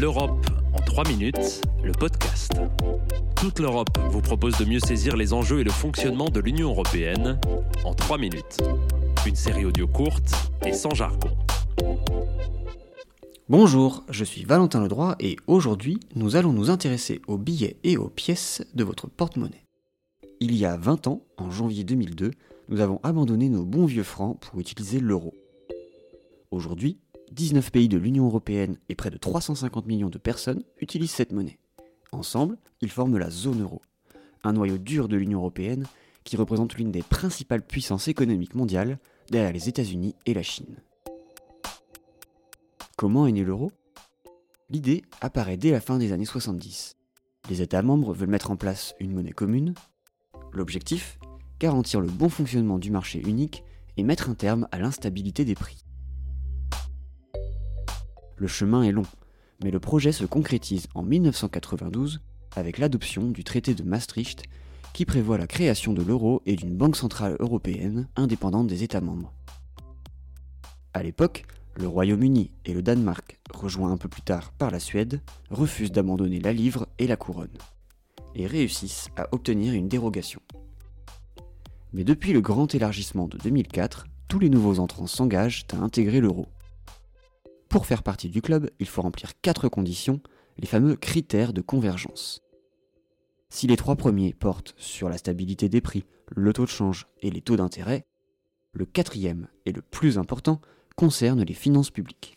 L'Europe en 3 minutes, le podcast. Toute l'Europe vous propose de mieux saisir les enjeux et le fonctionnement de l'Union européenne en 3 minutes. Une série audio courte et sans jargon. Bonjour, je suis Valentin Ledroit et aujourd'hui nous allons nous intéresser aux billets et aux pièces de votre porte-monnaie. Il y a 20 ans, en janvier 2002, nous avons abandonné nos bons vieux francs pour utiliser l'euro. Aujourd'hui, 19 pays de l'Union européenne et près de 350 millions de personnes utilisent cette monnaie. Ensemble, ils forment la zone euro, un noyau dur de l'Union européenne qui représente l'une des principales puissances économiques mondiales derrière les États-Unis et la Chine. Comment est né l'euro? L'idée apparaît dès la fin des années 70. Les États membres veulent mettre en place une monnaie commune. L'objectif? Garantir le bon fonctionnement du marché unique et mettre un terme à l'instabilité des prix. Le chemin est long, mais le projet se concrétise en 1992 avec l'adoption du traité de Maastricht qui prévoit la création de l'euro et d'une banque centrale européenne indépendante des États membres. À l'époque, le Royaume-Uni et le Danemark, rejoints un peu plus tard par la Suède, refusent d'abandonner la livre et la couronne, et réussissent à obtenir une dérogation. Mais depuis le grand élargissement de 2004, tous les nouveaux entrants s'engagent à intégrer l'euro. Pour faire partie du club, il faut remplir quatre conditions, les fameux critères de convergence. Si les trois premiers portent sur la stabilité des prix, le taux de change et les taux d'intérêt, le quatrième et le plus important concerne les finances publiques.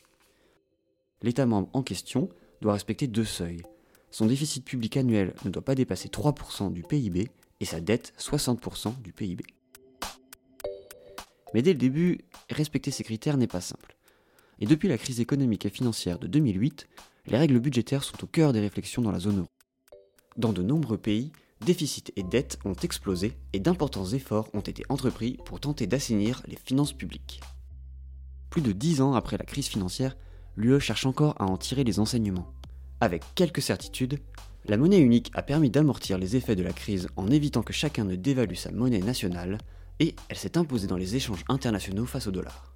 L'État membre en question doit respecter deux seuils. Son déficit public annuel ne doit pas dépasser 3% du PIB et sa dette 60% du PIB. Mais dès le début, respecter ces critères n'est pas simple. Et depuis la crise économique et financière de 2008, les règles budgétaires sont au cœur des réflexions dans la zone euro. Dans de nombreux pays, déficits et dettes ont explosé et d'importants efforts ont été entrepris pour tenter d'assainir les finances publiques. Plus de dix ans après la crise financière, l'UE cherche encore à en tirer les enseignements. Avec quelques certitudes, la monnaie unique a permis d'amortir les effets de la crise en évitant que chacun ne dévalue sa monnaie nationale, et elle s'est imposée dans les échanges internationaux face au dollar.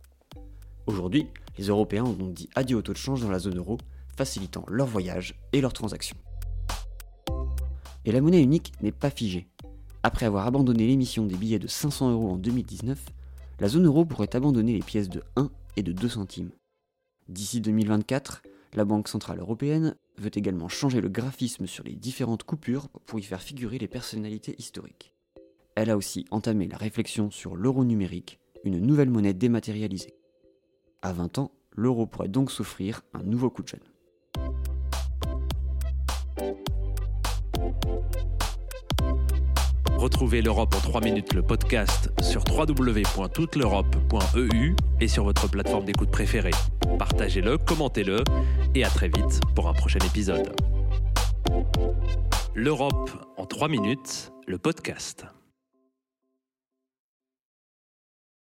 Aujourd'hui, les Européens ont donc dit adieu au taux de change dans la zone euro, facilitant leurs voyages et leurs transactions. Et la monnaie unique n'est pas figée. Après avoir abandonné l'émission des billets de 500 euros en 2019, la zone euro pourrait abandonner les pièces de 1 et de 2 centimes. D'ici 2024, la Banque Centrale Européenne veut également changer le graphisme sur les différentes coupures pour y faire figurer les personnalités historiques. Elle a aussi entamé la réflexion sur l'euro numérique, une nouvelle monnaie dématérialisée. À 20 ans, l'euro pourrait donc souffrir un nouveau coup de jeune. Retrouvez l'Europe en 3 minutes, le podcast sur www.touteleurope.eu et sur votre plateforme d'écoute préférée. Partagez-le, commentez-le et à très vite pour un prochain épisode. L'Europe en 3 minutes, le podcast.